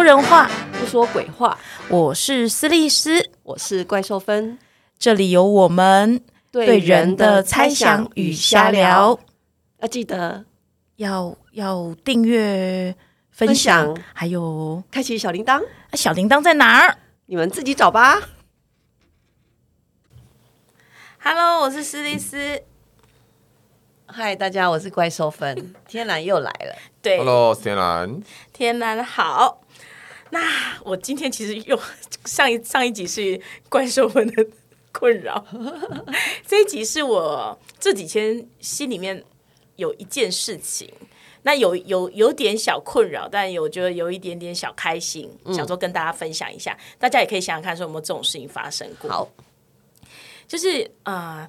说人话，不说鬼话。我是斯利斯，我是怪兽芬，这里有我们对人的猜想与瞎聊。要记得要要订阅、分享，还有开启小铃铛。小铃铛在哪儿？你们自己找吧。Hello，我是斯利斯。嗨，大家，我是怪兽芬。天蓝又来了。对，Hello，天蓝。天蓝好。那我今天其实又上一上一集是怪兽们的困扰，这一集是我这几天心里面有一件事情，那有有有点小困扰，但有觉得有一点点小开心，想说跟大家分享一下，大家也可以想想看，说有没有这种事情发生过。好，就是啊。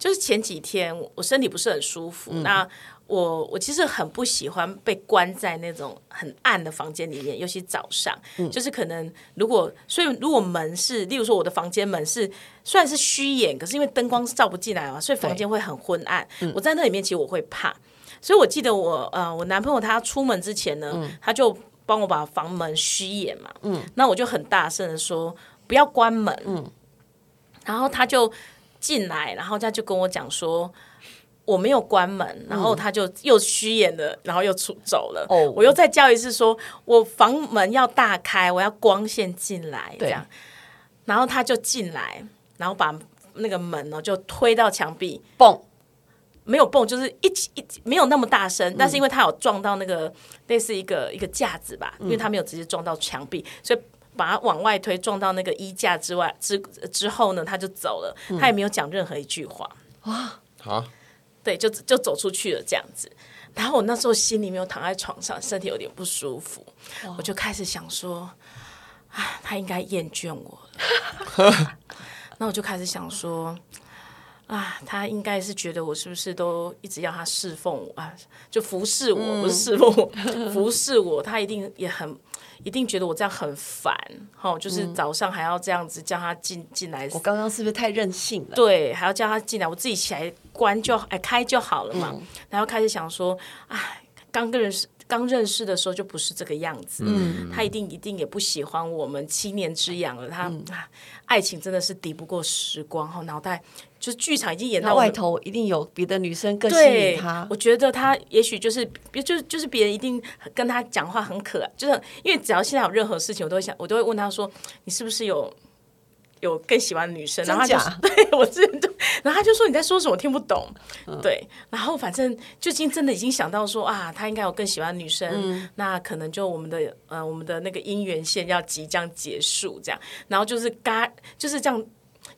就是前几天我身体不是很舒服，那我我其实很不喜欢被关在那种很暗的房间里面，尤其早上，就是可能如果所以如果门是，例如说我的房间门是虽然是虚掩，可是因为灯光照不进来嘛，所以房间会很昏暗。我在那里面其实我会怕，所以我记得我呃我男朋友他出门之前呢，他就帮我把房门虚掩嘛，嗯，那我就很大声的说不要关门，嗯，然后他就。进来，然后他就跟我讲说我没有关门，然后他就又虚掩的，然后又出走了。哦，我又再叫一次，说我房门要大开，我要光线进来，这样。然后他就进来，然后把那个门呢就推到墙壁，蹦，没有蹦，就是一起一没有那么大声，但是因为他有撞到那个类似一个一个架子吧，因为他没有直接撞到墙壁，所以。把他往外推，撞到那个衣架之外之之后呢，他就走了，他也没有讲任何一句话。哇，好，对，就就走出去了这样子。然后我那时候心里面有躺在床上，身体有点不舒服，我就开始想说，啊，他应该厌倦我了。那我就开始想说，啊，他应该是觉得我是不是都一直要他侍奉我啊，就服侍我，不是侍奉我，服侍我，他一定也很。一定觉得我这样很烦，哈，就是早上还要这样子叫他进进来。我刚刚是不是太任性了？对，还要叫他进来，我自己起来关就哎开就好了嘛。然后开始想说，哎，刚认识刚认识的时候就不是这个样子，嗯，他一定一定也不喜欢我们七年之痒了。他爱情真的是敌不过时光，哈，脑袋。就是剧场已经演到外头，一定有别的女生更吸引他。我觉得他也许就是，就是就是别人一定跟他讲话很可爱，就是因为只要现在有任何事情，我都会想，我都会问他说：“你是不是有有更喜欢的女生？”然后他就 对我真的，然后他就说：“你在说什么？听不懂。”对，然后反正最近真的已经想到说啊，他应该有更喜欢女生，那可能就我们的呃我们的那个姻缘线要即将结束这样，然后就是嘎就是这样。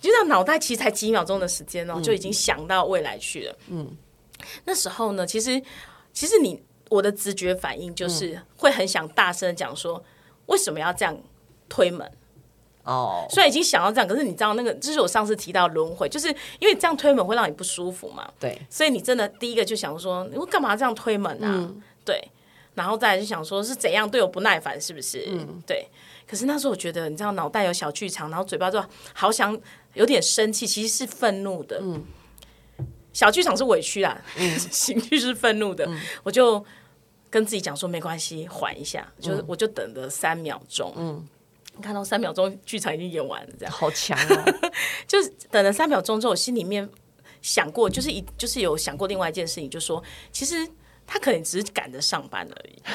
就这样，脑袋其实才几秒钟的时间哦，就已经想到未来去了。嗯，那时候呢，其实其实你我的直觉反应就是会很想大声讲说，为什么要这样推门？哦，虽然已经想到这样，可是你知道那个，就是我上次提到轮回，就是因为这样推门会让你不舒服嘛。对，所以你真的第一个就想说，你干嘛这样推门啊？对，然后再来就想说是怎样对我不耐烦，是不是？嗯，对。可是那时候我觉得，你知道，脑袋有小剧场，然后嘴巴就好想。有点生气，其实是愤怒的。嗯，小剧场是委屈啦，嗯，情绪是愤怒的。我就跟自己讲说，没关系，缓一下，就是我就等了三秒钟。嗯，看到三秒钟，剧场已经演完了，这样。好强哦。就是等了三秒钟之后，我心里面想过，就是一就是有想过另外一件事情，就说其实他可能只是赶着上班而已。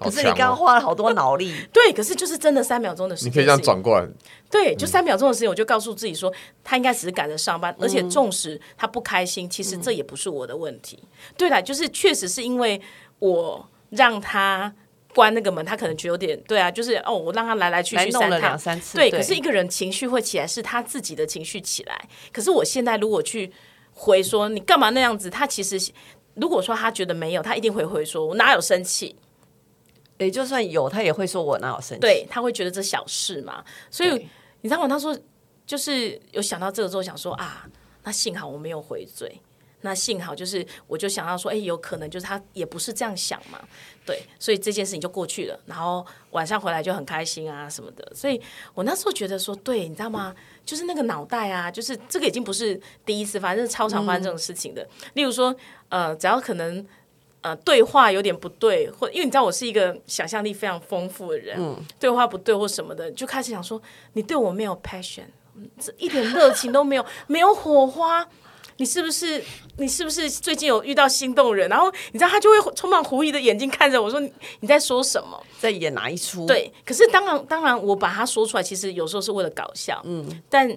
可是你刚刚花了好多脑力，对，可是就是真的三秒钟的时间，你可以这样转过来，对，就三秒钟的时间，我就告诉自己说，他应该只是赶着上班，而且纵使他不开心，其实这也不是我的问题。对了，就是确实是因为我让他关那个门，他可能觉得有点对啊，就是哦，我让他来来去去三趟三次，对。可是一个人情绪会起来，是他自己的情绪起来。可是我现在如果去回说你干嘛那样子，他其实如果说他觉得没有，他一定会回说，我哪有生气。也就算有，他也会说我哪有生气？对他会觉得这小事嘛。所以你知道吗？他说就是有想到这个之后，想说啊，那幸好我没有回嘴。那幸好就是我就想到说，哎，有可能就是他也不是这样想嘛。对，所以这件事情就过去了。然后晚上回来就很开心啊什么的。所以我那时候觉得说，对，你知道吗？就是那个脑袋啊，就是这个已经不是第一次发生，超常发生这种事情的。例如说，呃，只要可能。呃对话有点不对，或因为你知道我是一个想象力非常丰富的人，对话不对或什么的，就开始想说你对我没有 passion，嗯这一点热情都没有，没有火花。你是不是你是不是最近有遇到心动人？然后你知道他就会充满狐疑的眼睛看着我说你你在说什么？在演哪一出？，对，可是当然，当然，我把它说出来，其实有时候是为了搞笑，嗯，但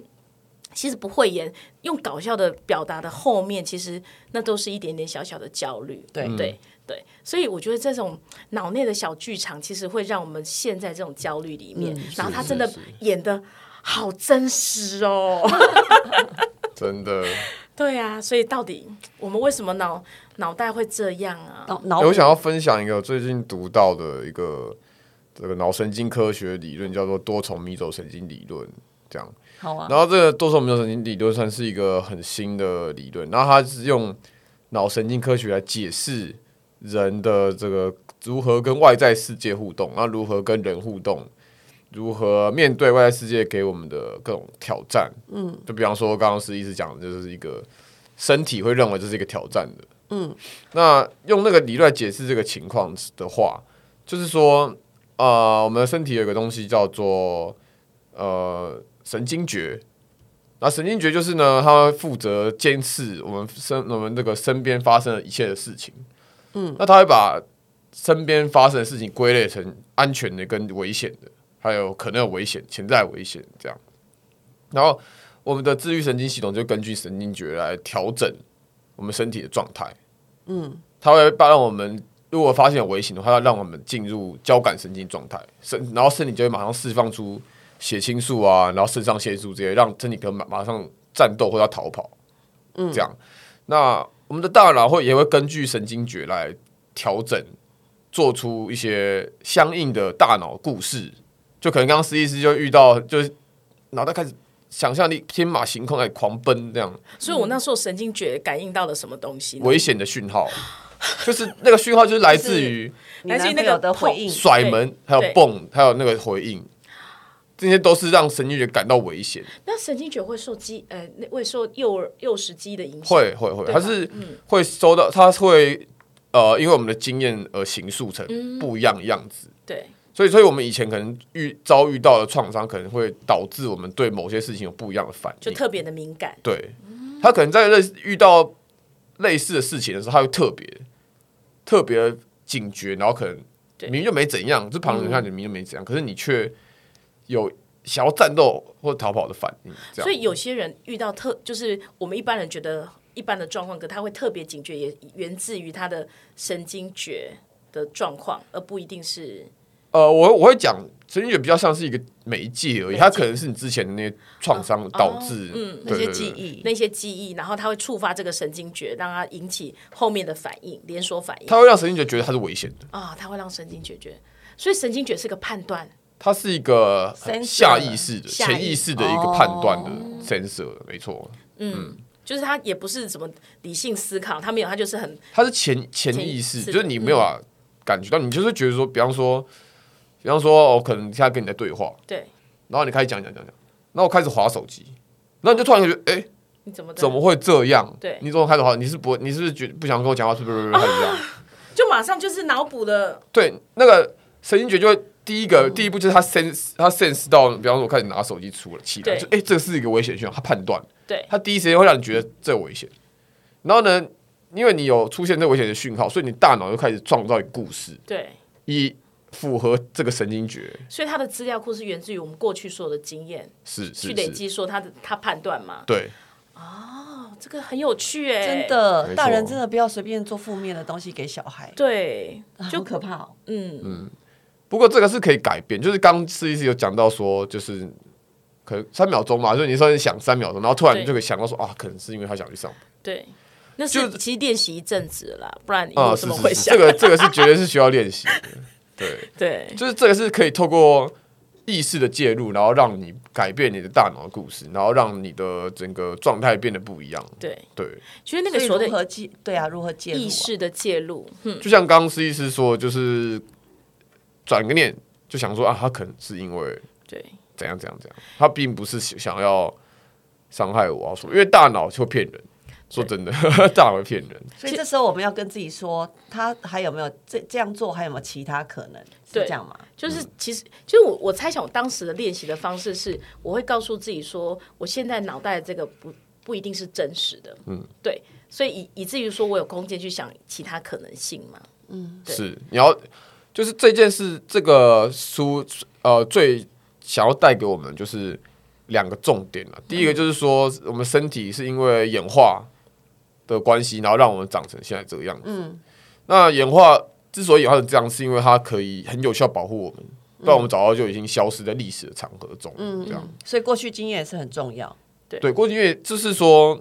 其实不会演，用搞笑的表达的后面，其实那都是一点点小小的焦虑，对对对，所以我觉得这种脑内的小剧场，其实会让我们陷在这种焦虑里面，然后他真的演的好真实哦，真的。对啊，所以到底我们为什么脑脑袋会这样啊？脑脑欸我想要分享一个最近读到的一个这个脑神经科学理论，叫做多重迷走神经理论。这样，好啊，然后这个多重迷走神经理论算是一个很新的理论，然后它是用脑神经科学来解释人的这个如何跟外在世界互动，然后如何跟人互动，如何面对外在世界给我们的各种挑战。嗯，就比方说刚刚是一直讲的就是一个身体会认为这是一个挑战的。嗯，那用那个理论来解释这个情况的话，就是说，呃，我们的身体有一个东西叫做呃神经觉。那神经觉就是呢，它会负责监视我们身我们这个身边发生的一切的事情。嗯，那它会把身边发生的事情归类成安全的跟危险的，还有可能有危险、潜在危险这样。然后我们的自律神经系统就根据神经觉来调整我们身体的状态。嗯，它会帮让我们如果发现有危险的话，它让我们进入交感神经状态，身然后身体就会马上释放出血清素啊，然后肾上腺素这些，让身体可以马马上战斗或者逃跑。嗯，这样。那我们的大脑会也会根据神经觉来调整，做出一些相应的大脑故事。就可能刚刚实习师就遇到，就是脑袋开始想象力天马行空，开始狂奔这样。所以我那时候神经觉感应到了什么东西？危险的讯号，就是那个讯号就是来自于你男朋友的回应，甩门，还有对蹦，还有那个回应，这些都是让神经觉感到危险。那神经觉会受肌呃那会受诱饵诱食肌的影响，会会会，它是会收到，它会呃，因为我们的经验而形塑成不一样的样子。对所以，所以我们以前可能遇遭遇到的创伤，可能会导致我们对某些事情有不一样的反应。就特别的敏感。对，他可能在类似遇到类似的事情的时候，他会特别特别警觉，然后可能对明明就没怎样，这旁人看你明明就没怎样，可是你却有想要战斗或逃跑的反应，所以有些人遇到特，就是我们一般人觉得一般的状况，可他会特别警觉，也源自于他的神经觉的状况，而不一定是呃，我我会讲神经觉比较像是一个媒介而已，它可能是你之前的那些创伤导致，嗯那些记忆，那些记忆，然后它会触发这个神经觉，让它引起后面的反应，连锁反应它会让神经觉觉得它是危险的，啊，它会让神经觉觉，所以神经觉是个判断。它是一个下意识的、下意潜意识的一个判断的 sensor，没错。嗯就是它也不是怎么理性思考，它没有，它就是很它是潜潜意识，就是你没有办法感觉到，你就是觉得说，比方说，比方说，我可能现在跟你在对话，对。然后你开始讲讲讲讲，然后我开始划手机，然后你就突然觉得，哎、你怎么怎么会这样？对你怎么开始划？你是不，你是不是觉不想跟我讲话？是不是？开始这样？就马上就是脑补的？对，那个神经觉就会第一个、第一步就是他 sense 他 sense 到，比方说我开始拿手机出了起来，对就哎、诶这是一个危险讯号，他判断，对他第一时间会让你觉得这危险，然后呢，因为你有出现这危险的讯号，所以你大脑就开始创造一个故事，对，以符合这个神经觉，所以他的资料库是源自于我们过去所有的经验是是是，去累积，说他的他判断嘛。对，哦，这个很有趣哎，真的大人真的不要随便做负面的东西给小孩，对，就就可怕哦。嗯。不过这个是可以改变，就是刚试一试有讲到说，就是可能三秒钟嘛，就是你说你想三秒钟，然后突然就可以想到说啊，可能是因为他想去上班。对，那就是其实练习一阵子了啦，不然你啊，有是是是，怎么会想？这？个这个是绝对是需要练习的，对，对。就是这个是可以透过意识的介入，然后让你改变你的大脑的故事，然后让你的整个状态变得不一样。对，对，其实那个所谓的如何介对啊，如何介入啊。意识的介入，嗯，就像刚刚施医师说，就是转个念就想说啊，他可能是因为对。怎样怎样怎样，他并不是想要伤害我啊，说因为大脑会骗人，说真的，大脑会骗人。所以这时候我们要跟自己说，他还有没有这这样做，还有没有其他可能？是对。这样吗？就是其实就是我我猜想我当时的练习的方式是，我会告诉自己说，我现在脑袋的这个不不一定是真实的，嗯，对，所以以以至于说我有空间去想其他可能性嘛，对。是。你要就是这件事，这个书呃最想要带给我们就是两个重点了。第一个就是说，我们身体是因为演化的关系，然后让我们长成现在这个样子。嗯，那演化之所以演化成这样，是因为它可以很有效保护我们，不然我们早早就已经消失在历史的长河中。嗯，这样。所以过去经验也是很重要。对，过去因为就是说，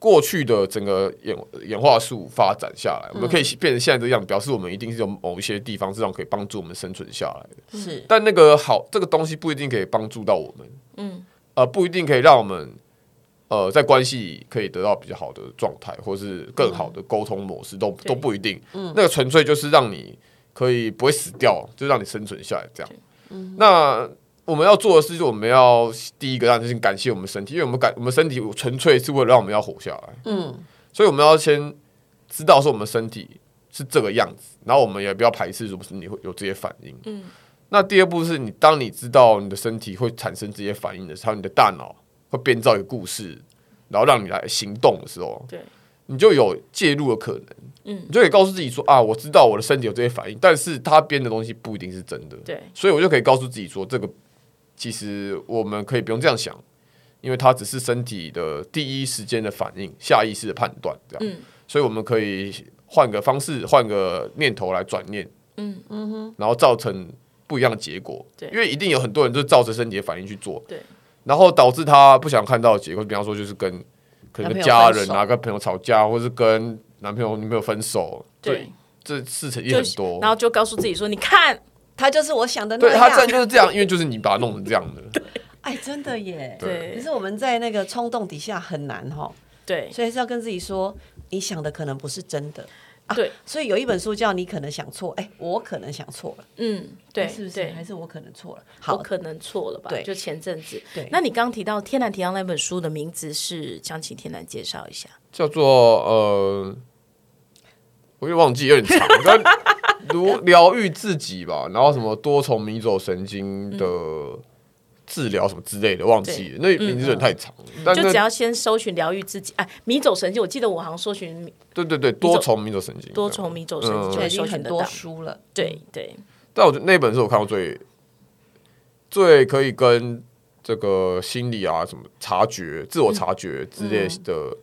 过去的整个演演化树发展下来，我们可以变成现在这样，表示我们一定是有某一些地方是让可以帮助我们生存下来的。是，但那个好，这个东西不一定可以帮助到我们，嗯，呃，不一定可以让我们呃在关系里可以得到比较好的状态，或是更好的沟通模式，都都不一定。嗯，那个纯粹就是让你可以不会死掉，就让你生存下来这样。嗯，那。我们要做的事，就是我们要第一个让就是感谢我们身体，因为我们感我们身体纯粹是为了让我们要活下来。嗯，所以我们要先知道说我们身体是这个样子，然后我们也不要排斥，是不是你会有这些反应？嗯，那第二步是你当你知道你的身体会产生这些反应的时候，你的大脑会编造一个故事，然后让你来行动的时候，对，你就有介入的可能。嗯，你就可以告诉自己说啊，我知道我的身体有这些反应，但是他编的东西不一定是真的。对，所以我就可以告诉自己说这个。其实我们可以不用这样想，因为它只是身体的第一时间的反应，下意识的判断，这样。所以我们可以换个方式，换个念头来转念，嗯嗯哼，然后造成不一样的结果。对，因为一定有很多人就照着身体的反应去做，对，然后导致他不想看到的结果，比方说就是跟可能跟家人啊、跟朋友吵架，或是跟男朋友女朋友分手，对，这事情也很多，然后就告诉自己说：“你看。”他就是我想的那样，对他真就是这样，因为就是你把他弄成这样的。哎，真的耶。对，可是我们在那个冲动底下很难哈。对，所以是要跟自己说，你想的可能不是真的。对，所以有一本书叫《你可能想错》，哎，我可能想错了。嗯，对，是不是？还是我可能错了？好，可能错了吧？对，就前阵子。对，那你刚提到天南提到那本书的名字是，想请天南介绍一下。叫做呃，我也忘记，有点长。如 疗愈自己吧，然后什么多重迷走神经的治疗什么之类的，忘记了，那名字有点太长。就只要先搜寻疗愈自己，哎，迷走神经，我记得我好像搜寻，对对对，多重迷走神经，多重迷走神经就已经很多书了。对对，但我觉得那本是我看过最最可以跟这个心理啊什么察觉、自我察觉之类的，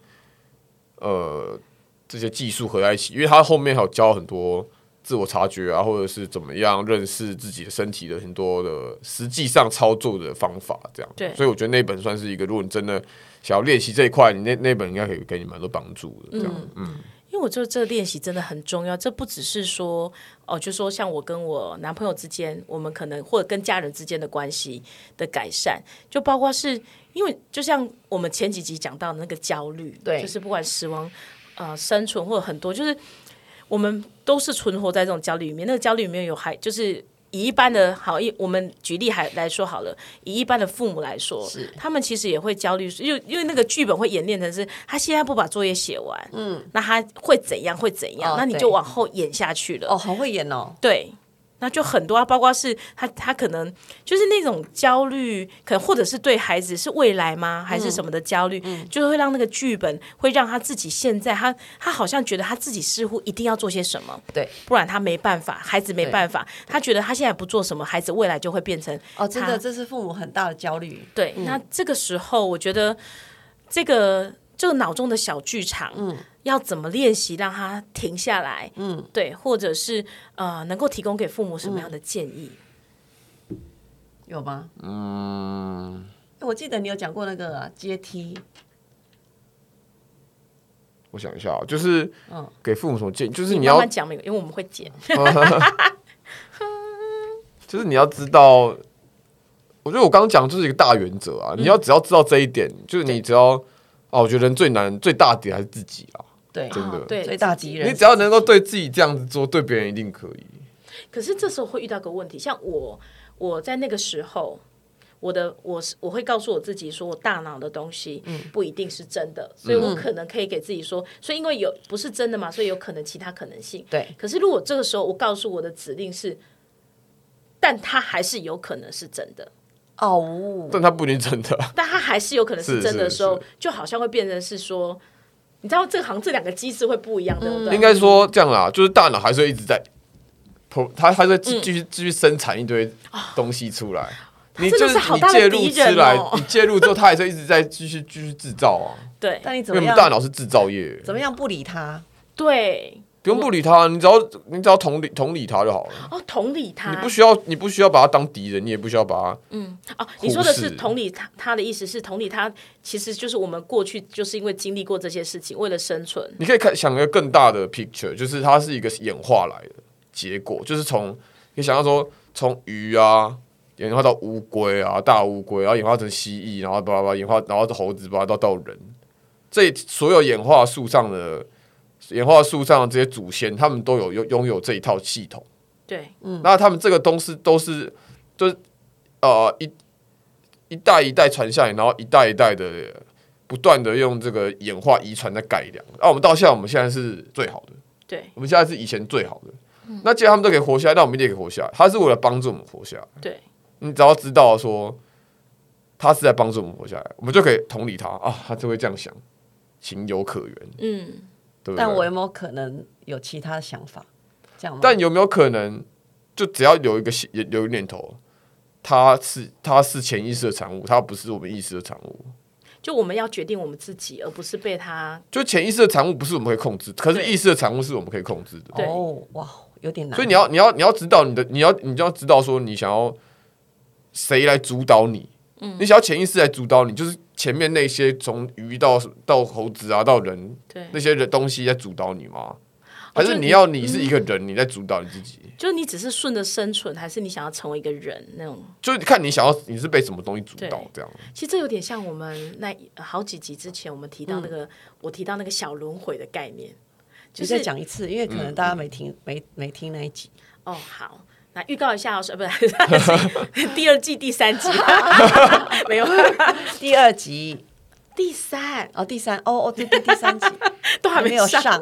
呃，这些技术合在一起，因为它后面还有教很多。自我察觉啊，或者是怎么样认识自己的身体的很多的实际上操作的方法，这样。对。所以我觉得那本算是一个，如果你真的想要练习这一块，你那那本应该可以给你蛮多帮助的。这样，嗯。因为我觉得这个练习真的很重要，这不只是说哦，就说像我跟我男朋友之间，我们可能或者跟家人之间的关系的改善，就包括是因为就像我们前几集讲到的那个焦虑，对，就是不管死亡、呃生存或者很多，就是。我们都是存活在这种焦虑里面，那个焦虑里面有还就是以一般的好一，我们举例还来说好了，以一般的父母来说，他们其实也会焦虑，因为因为那个剧本会演练成是，他现在不把作业写完，嗯，那他会怎样会怎样，那你就往后演下去了，哦，好会演哦，对。那就很多啊，包括是他，他可能就是那种焦虑，可能或者是对孩子是未来吗，还是什么的焦虑，就是会让那个剧本会让他自己现在，他他好像觉得他自己似乎一定要做些什么，对，不然他没办法，孩子没办法，他觉得他现在不做什么，孩子未来就会变成哦，真的，这是父母很大的焦虑。对，那这个时候，我觉得这个这个脑中的小剧场，嗯。要怎么练习让他停下来？嗯，对，或者是呃，能够提供给父母什么样的建议？有吗？嗯，我记得你有讲过那个阶梯。我想一下啊，就是嗯，给父母什么建议？就是你要讲没有，因为我们会剪。就是你要知道，我觉得我刚刚讲就是一个大原则啊。你要只要知道这一点，就是你只要哦，我觉得人最难最大点还是自己啊。对，真的，对最大敌人。你只要能够对自己这样子做，对别人一定可以。可是这时候会遇到个问题，像我，我在那个时候，我的我是我会告诉我自己说，我大脑的东西嗯不一定是真的，所以我可能可以给自己说，所以因为有不是真的嘛，所以有可能其他可能性。对，可是如果这个时候我告诉我的指令是，但它还是有可能是真的，哦，但它不一定真的。但它还是有可能是是真的的时候是，就好像会变成是说，你知道这行这两个机制会不一样，对不对？应该说这样啦，就是大脑还是会一直在，它还是会继继续继续生产一堆东西出来。你就的是你介入出来哦，你介入之后，它还是一直在继续继续制造啊。对 但你怎因为我们么样？大脑是制造业，怎么样不理它？对不用不理他，你只要你只要同理同理他就好了。哦，同理他，你不需要你不需要把他当敌人，你也不需要把他嗯哦，你说的是同理他，他的意思是同理他，其实就是我们过去就是因为经历过这些事情，为了生存，你可以看想一个更大的 picture，就是它是一个演化来的结果，就是从你想要说从鱼啊演化到乌龟啊，大乌龟，然后演化成蜥蜴，然后巴拉巴拉演化，然后猴子，巴拉到到人，这所有演化树上的演化树上的这些祖先，他们都有拥拥有这一套系统。对，那他们这个东西都是就是呃一一代一代传下来，然后一代一代的不断的用这个演化遗传在改良。那、我们到现在，我们现在是最好的，对，我们现在是以前最好的。那既然他们都可以活下来，那我们也可以活下来。他是为了帮助我们活下来。对，你只要知道说他是在帮助我们活下来，我们就可以同理他啊，他就会这样想，情有可原，嗯，对不对？但我有没有可能有其他想法？这样吗？但有没有可能，就只要有一个想有有一个念头，它是它是潜意识的产物，它不是我们意识的产物。就我们要决定我们自己，而不是被它，就潜意识的产物不是我们可以控制，可是意识的产物是我们可以控制的。对哦，哇，有点难。所以你要你要你要知道你的你要你就要知道说你想要谁来主导你，嗯你想要潜意识来主导你，就是前面那些从鱼到到猴子啊到人对，那些人东西在主导你吗？还是你你要你是一个人，你在主导你自己？就你只是顺着生存，还是你想要成为一个人那种？就是看你想要你是被什么东西主导这样。其实这有点像我们那好几集之前我们提到那个，我提到那个小轮回的概念，就再讲一次，因为可能大家没听没没听那一集。哦，好，那预告一下哦，是不是 第二季第三集？没有，第二集第三哦，第三哦哦，对对，第三集 都还还没有上。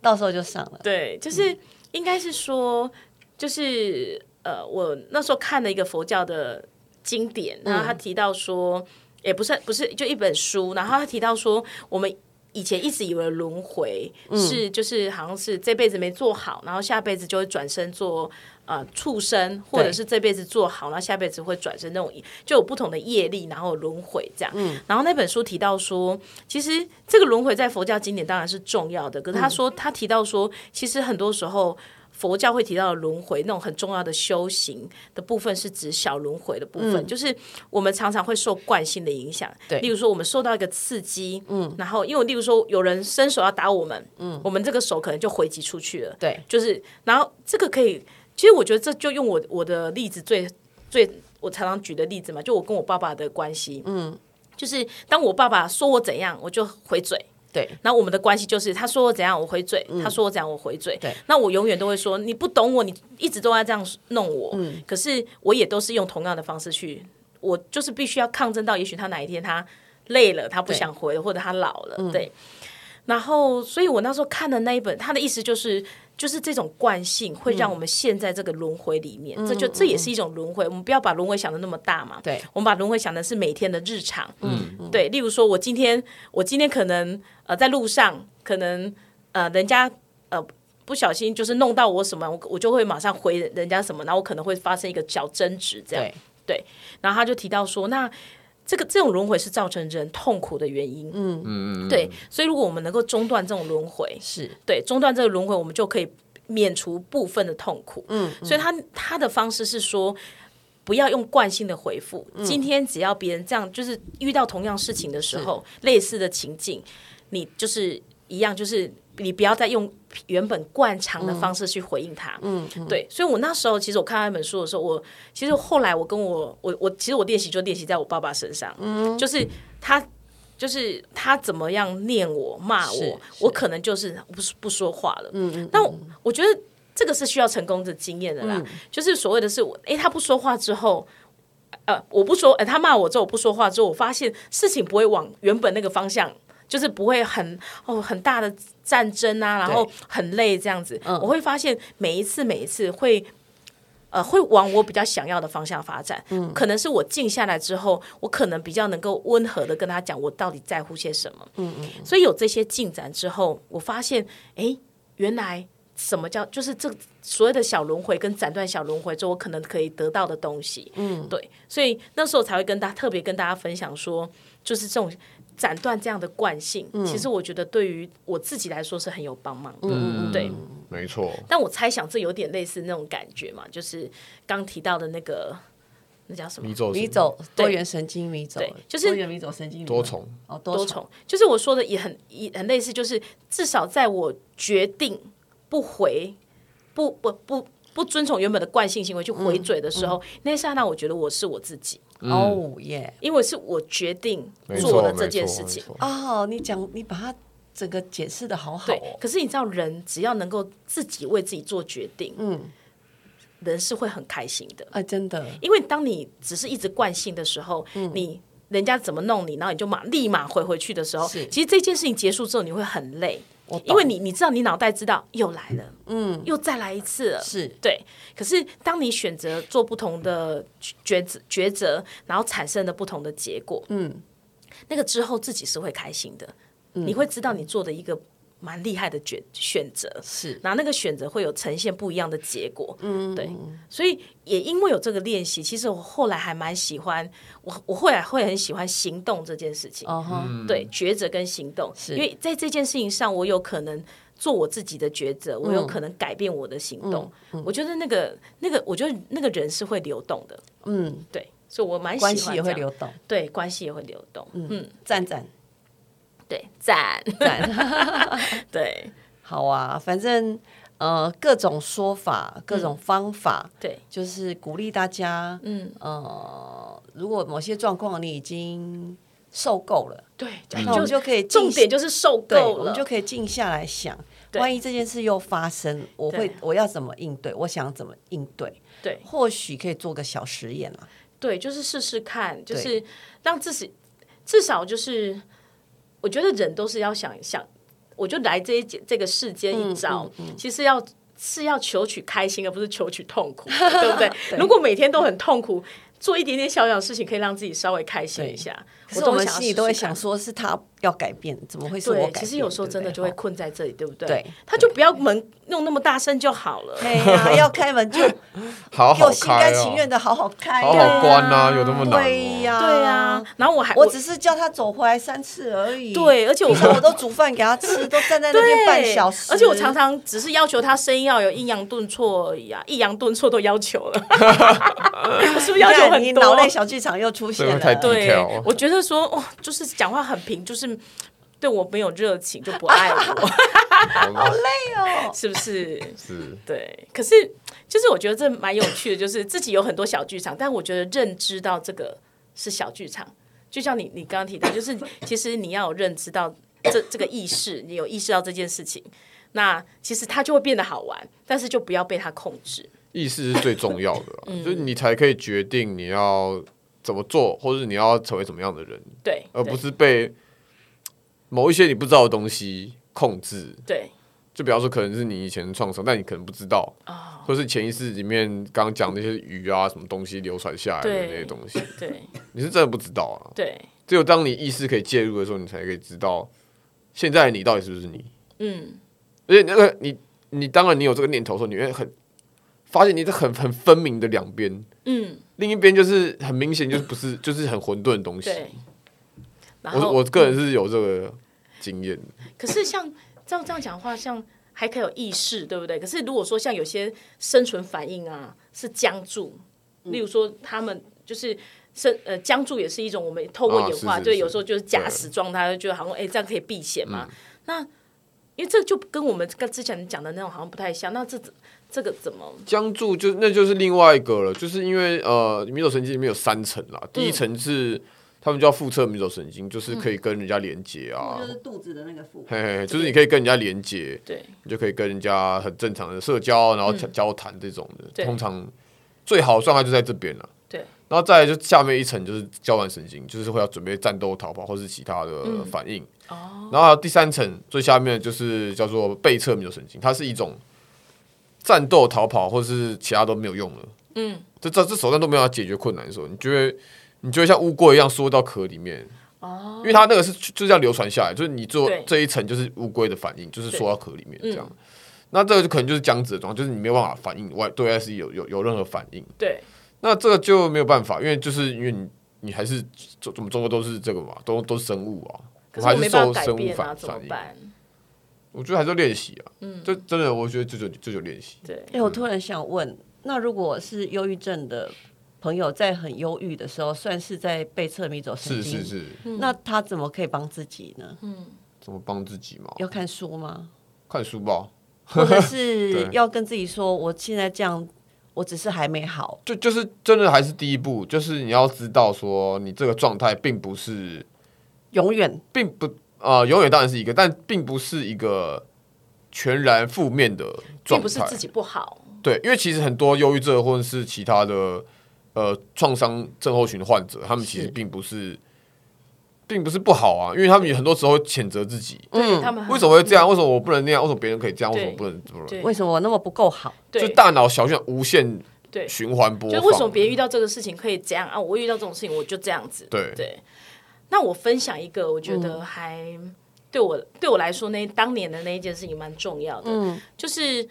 到时候就上了。对，就是应该是说，就是呃，我那时候看了一个佛教的经典，然后他提到说，也不是不是就一本书，然后他提到说，我们。以前一直以为轮回是就是好像是这辈子没做好，然后下辈子就会转身做呃畜生，或者是这辈子做好，然后下辈子会转身那种就有不同的业力，然后轮回这样。然后那本书提到说，其实这个轮回在佛教经典当然是重要的，可是他说、他提到说，其实很多时候。佛教会提到的轮回，那种很重要的修行的部分，是指小轮回的部分，就是我们常常会受惯性的影响。对。例如说我们受到一个刺激，嗯，然后因为例如说有人伸手要打我们，嗯，我们这个手可能就回击出去了，对，就是，然后这个可以，其实我觉得这就用我我的例子最最我常常举的例子嘛，就我跟我爸爸的关系，嗯，就是当我爸爸说我怎样，我就回嘴。对，然后我们的关系就是，他说我怎样我回嘴，他说我怎样我回嘴。对，那我永远都会说你不懂我，你一直都在这样弄我。嗯，可是我也都是用同样的方式去，我就是必须要抗争到，也许他哪一天他累了，他不想回了，或者他老了，对。然后，所以我那时候看的那一本，他的意思就是，就是这种惯性会让我们陷在这个轮回里面，这就这也是一种轮回。我们不要把轮回想的那么大嘛，对，我们把轮回想的是每天的日常，嗯，对。例如说，我今天我今天可能呃在路上，可能呃人家呃不小心就是弄到我什么，我我就会马上回人家什么，然后我可能会发生一个小争执这样，对，然后他就提到说，那这个这种轮回是造成人痛苦的原因。嗯嗯嗯，对，所以如果我们能够中断这种轮回，是对，中断这个轮回，我们就可以免除部分的痛苦。嗯，所以他他的方式是说。不要用惯性的回复。今天只要别人这样，就是遇到同样事情的时候，类似的情境，你就是一样，就是你不要再用原本惯常的方式去回应他。嗯，对。所以我那时候其实我看到一本书的时候，我其实后来我跟我我我其实我练习就练习在我爸爸身上，嗯，就是他。就是他怎么样念我骂我，我可能就是不不说话了。嗯嗯。那我觉得这个是需要成功的经验的啦。就是所谓的是我，哎，他不说话之后，呃，我不说，呃，他骂我之后我不说话之后，我发现事情不会往原本那个方向，就是不会很哦很大的战争啊，然后很累这样子。我会发现每一次每一次会。呃，会往我比较想要的方向发展。嗯，可能是我静下来之后，我可能比较能够温和的跟他讲，我到底在乎些什么。嗯嗯。所以有这些进展之后，我发现，哎，原来什么叫就是这所谓的小轮回跟斩断小轮回之后，我可能可以得到的东西。嗯，对。所以那时候才会跟大家特别跟大家分享说，就是这种。斩断这样的惯性，其实我觉得对于我自己来说是很有帮忙的。嗯，对，没错。但我猜想这有点类似那种感觉嘛，就是刚提到的那个那叫什么？迷走迷走多元神经迷走，对，就是多元迷走神经多重哦，多重。就是我说的也很也很类似，就是至少在我决定不回不不不不遵从原本的惯性行为去回嘴的时候，那一刹那我觉得我是我自己。哦耶！因为是我决定做的这件事情哦，你讲你把它整个解释的好好哦。可是你知道，人只要能够自己为自己做决定，嗯，人是会很开心的啊！真的，因为当你只是一直惯性的时候，你人家怎么弄你，然后你就马立马回回去的时候，其实这件事情结束之后，你会很累。因为你你知道，你脑袋知道又来了，嗯，又再来一次了，是。对。可是当你选择做不同的抉择抉择，然后产生的不同的结果，嗯，那个之后自己是会开心的，你会知道你做的一个。蛮厉害的选选择。是，然后那个选择会有呈现不一样的结果，嗯，对，所以也因为有这个练习，其实我后来还蛮喜欢，我我后来会很喜欢行动这件事情，哦对，抉择跟行动，因为在这件事情上，我有可能做我自己的抉择，我有可能改变我的行动，我觉得那个那个，我觉得那个人是会流动的，嗯，对，所以我蛮喜欢，关系也会流动，对，关系也会流动，嗯，赞赞。对，赞。赞，对，好啊，反正呃，各种说法，各种方法，对，就是鼓励大家，嗯。呃，如果某些状况你已经受够了，对，那我们就可以重点就是受够了，我们就可以静下来想，万一这件事又发生，我会我要怎么应对？我想怎么应对？对，或许可以做个小实验啊，对，就是试试看，就是让自己至少就是。我觉得人都是要想想，我就来这一这个世间一遭，其实要是要求取开心，而不是求取痛苦，对不对？如果每天都很痛苦。做一点点小小的事情，可以让自己稍微开心一下。我我们心里都会想说，是他要改变，怎么会是我改变？其实有时候真的就会困在这里，对不对？对，他就不要门弄那么大声就好了。对呀，要开门就 好好心甘情愿的好好开，好好关啊，有那么难？对呀，对呀。然后我还我只是叫他走回来三次而已。对，而且我我都煮饭给他吃，都站在那边半小时。而且我常常只是要求他声音要有抑扬顿挫而已啊，抑扬顿挫都要求了。是不是要求很多？脑内小剧场又出现了，对，我觉得说哦，就是讲话很平，就是对我没有热情，就不爱我，好累哦，是不是？是，对。可是，就是我觉得这蛮有趣的，就是自己有很多小剧场，但我觉得认知到这个是小剧场，就像你你刚刚提到，就是其实你要有认知到这这个意识，你有意识到这件事情，那其实它就会变得好玩，但是就不要被它控制。意识是最重要的，就是你才可以决定你要怎么做，或者你要成为什么样的人，对，而不是被某一些你不知道的东西控制。对，就比方说，可能是你以前的创伤，但你可能不知道，或是潜意识里面刚刚讲那些鱼啊，什么东西流传下来的那些东西，对，你是真的不知道啊。对，只有当你意识可以介入的时候，你才可以知道现在你到底是不是你。嗯，而且那个你，你当然你有这个念头的时候，你会很。发现你是很很分明的两边，嗯，另一边就是很明显就是不是就是很混沌的东西。对，我我个人是有这个经验。可是像这样这样讲话，像还可以有意识，对不对？可是如果说像有些生存反应啊是僵住，例如说他们就是生呃僵住也是一种我们透过演化，对，有时候就是假死状态，就觉得好像哎这样可以避险嘛。那因为这就跟我们跟之前讲的那种好像不太像，那这这个怎么僵住？就那就是另外一个了，就是因为呃，迷走神经里面有三层啦。第一层是他们叫腹侧迷走神经，就是可以跟人家连接啊，就是肚子的那个腹，嘿嘿，就是你可以跟人家连接，对，你就可以跟人家很正常的社交，然后交谈这种的。通常最好状态就在这边了。对，然后再来就下面一层就是交感神经，就是会要准备战斗、逃跑或是其他的反应。哦，然后还有第三层最下面就是叫做背侧迷走神经，它是一种战斗、逃跑或是其他都没有用了。嗯，这这这手段都没有解决困难的时候，你就会你就会像乌龟一样缩到壳里面。哦，因为它那个是就这样流传下来，就是你做这一层就是乌龟的反应，就是缩到壳里面这样。那这个就可能就是僵直的状态，就是你没有办法反应外对外是有有有任何反应。对。那这个就没有办法，因为就是因为你你还是怎怎么中国都是这个嘛，都都是生物啊，我还是受生物反反应。我觉得还是练习啊，嗯，这真的我觉得这就这就练习。对。哎，我突然想问，那如果是忧郁症的朋友在很忧郁的时候，算是在被侧迷走神经？是是是。那他怎么可以帮自己呢？嗯。怎么帮自己嘛？要看书吗？看书吧。或者是 要跟自己说，我现在这样。我只是还没好，就就是真的还是第一步，就是你要知道说你这个状态并不是永远，并不啊，永远当然是一个，但并不是一个全然负面的状态，并不是自己不好。对，因为其实很多忧郁症或者是其他的呃创伤症候群的患者，他们其实并不是。并不是不好啊，因为他们有很多时候谴责自己，嗯，他们为什么会这样？为什么我不能那样？为什么别人可以这样？为什么不能？为什么我那么不够好？就大脑小像无限循环播放。就为什么别人遇到这个事情可以这样啊？我遇到这种事情我就这样子。对对。那我分享一个，我觉得还对我对我来说，那当年的那一件事情蛮重要的，嗯，就是。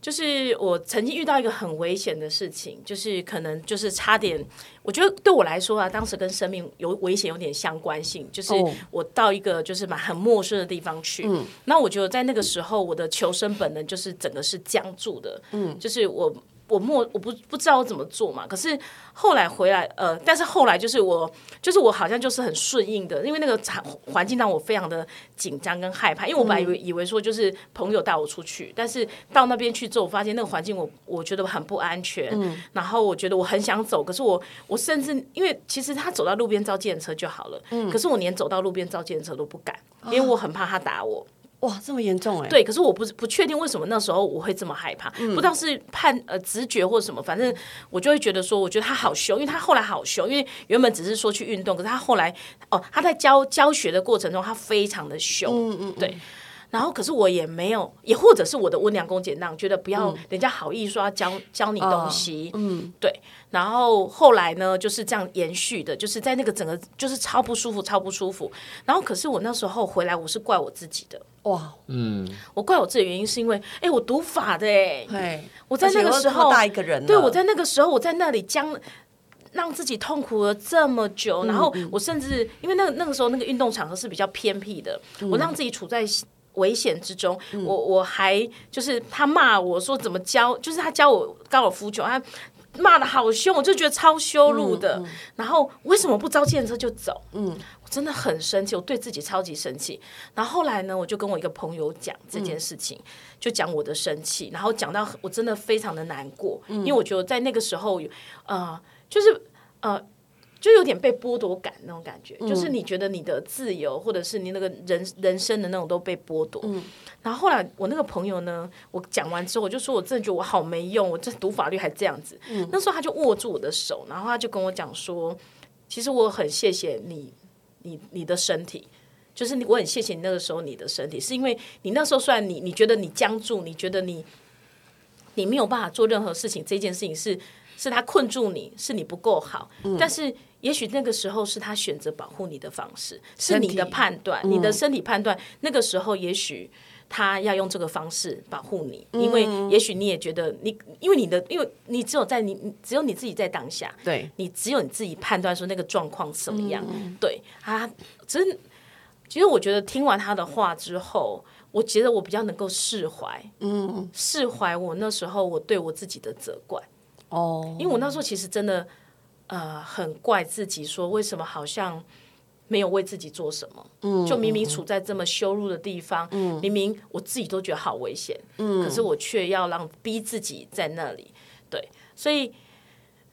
就是我曾经遇到一个很危险的事情，就是可能就是差点，我觉得对我来说啊，当时跟生命有危险有点相关性。就是我到一个就是蛮很陌生的地方去，那我觉得在那个时候，我的求生本能就是整个是僵住的，嗯，就是我。我莫我不不知道我怎么做嘛，可是后来回来，呃，但是后来就是我就是我好像就是很顺应的，因为那个场环境让我非常的紧张跟害怕，因为我本来以为以为说就是朋友带我出去，但是到那边去之后，我发现那个环境我我觉得很不安全，嗯。然后我觉得我很想走，可是我我甚至因为其实他走到路边招计程车就好了，嗯。可是我连走到路边招计程车都不敢，因为我很怕他打我。哇，这么严重哎！对，可是我不不确定为什么那时候我会这么害怕，不知道是判呃直觉或者什么，反正我就会觉得说，我觉得他好凶，因为他后来好凶，因为原本只是说去运动，可是他后来哦，他在教教学的过程中，他非常的凶，嗯嗯，对。然后，可是我也没有，也或者是我的温良恭俭让，觉得不要人家好意说要教教你东西，嗯，对。然后后来呢，就是这样延续的，就是在那个整个就是超不舒服，超不舒服。然后，可是我那时候回来，我是怪我自己的，哇，嗯，我怪我自己的原因是因为，哎，我读法的，哎，我在那个时候大一个人，对我在那个时候我在那里将让自己痛苦了这么久，然后我甚至因为那个那个时候那个运动场合是比较偏僻的，我让自己处在。危险之中，我我还就是他骂我说怎么教，就是他教我高尔夫球，他骂的好凶，我就觉得超羞辱的。然后为什么不招建车就走？嗯，我真的很生气，我对自己超级生气。然后后来呢，我就跟我一个朋友讲这件事情，就讲我的生气，然后讲到我真的非常的难过，因为我觉得在那个时候，呃，就是呃。就有点被剥夺感那种感觉，就是你觉得你的自由，或者是你那个人人生的那种都被剥夺。然后后来我那个朋友呢，我讲完之后，我就说我真的觉得我好没用，我这读法律还这样子。那时候他就握住我的手，然后他就跟我讲说，其实我很谢谢你，你你的身体，就是我很谢谢你那个时候你的身体，是因为你那时候虽然你你觉得你僵住，你觉得你你没有办法做任何事情，这件事情是是他困住你，是你不够好，但是。也许那个时候是他选择保护你的方式，是你的判断，你的身体判断。那个时候，也许他要用这个方式保护你，因为也许你也觉得你，因为你的，因为你只有在你，只有你自己在当下，对你只有你自己判断说那个状况怎么样。对啊，真，其实我觉得听完他的话之后，我觉得我比较能够释怀，嗯，释怀我那时候我对我自己的责怪。哦，因为我那时候其实真的。呃，很怪自己，说为什么好像没有为自己做什么？嗯，就明明处在这么羞辱的地方，嗯，明明我自己都觉得好危险，嗯，可是我却要让逼自己在那里，对，所以，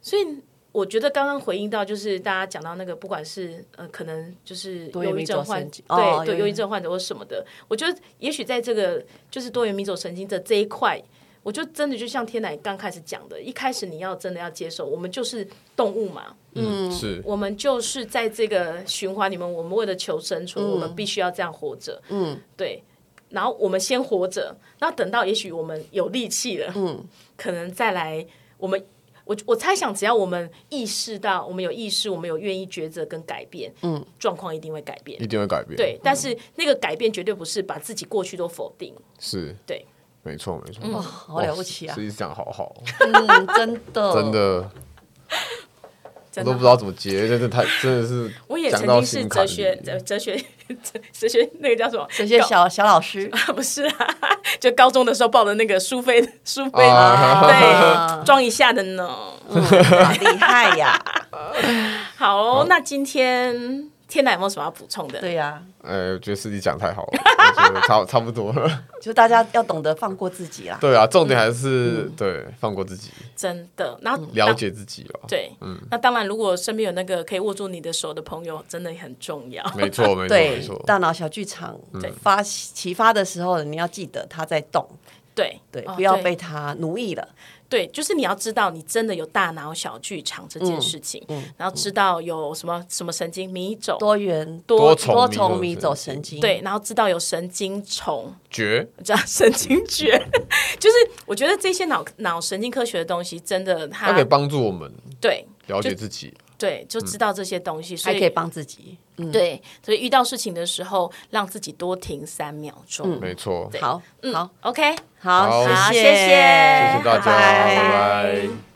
所以我觉得刚刚回应到，就是大家讲到那个，不管是呃，可能就是忧郁症患者，对对，忧郁症患者或什么的，我觉得也许在这个就是多元迷走神经的这一块。我就真的就像天奶刚开始讲的，一开始你要真的要接受，我们就是动物嘛，嗯，是我们就是在这个循环里面，我们为了求生存，我们必须要这样活着。嗯，对。然后我们先活着，然后等到也许我们有力气了，嗯，可能再来。我们我我猜想，只要我们意识到，我们有意识，我们有愿意抉择跟改变，嗯，状况一定会改变，一定会改变。对，但是那个改变绝对不是把自己过去都否定。是，对，没错，没错。哇，好了不起啊！实际讲好好，嗯，真的，真的。我都不知道怎么接，真的太真的是。我也曾经是哲学哲哲学 哲学那个叫什么？哲学小小老师啊，不是啊，就高中的时候报的那个苏菲苏菲对装一下的呢，厉害呀！好，那今天。天哪，有没有什么要补充的？对呀，呃，我觉得司机讲太好了，我觉得差差不多了。就大家要懂得放过自己啦。对啊，重点还是对放过自己，真的。然后了解自己哦。对，嗯。那当然，如果身边有那个可以握住你的手的朋友，真的很重要。没错，没错，没错。大脑小剧场发启发的时候，你要记得他在动。对对，不要被他奴役了。对，就是你要知道，你真的有大脑小剧场这件事情，然后知道有什么什么神经迷走多元多多重迷走神经，对，然后知道有神经丛绝，叫神经觉，就是我觉得这些脑脑神经科学的东西，真的它可以帮助我们对了解自己。对，就知道这些东西，还可以帮自己。嗯对，所以遇到事情的时候，让自己多停三秒钟。没错。好，好，OK，好，谢谢，谢谢大家，拜拜。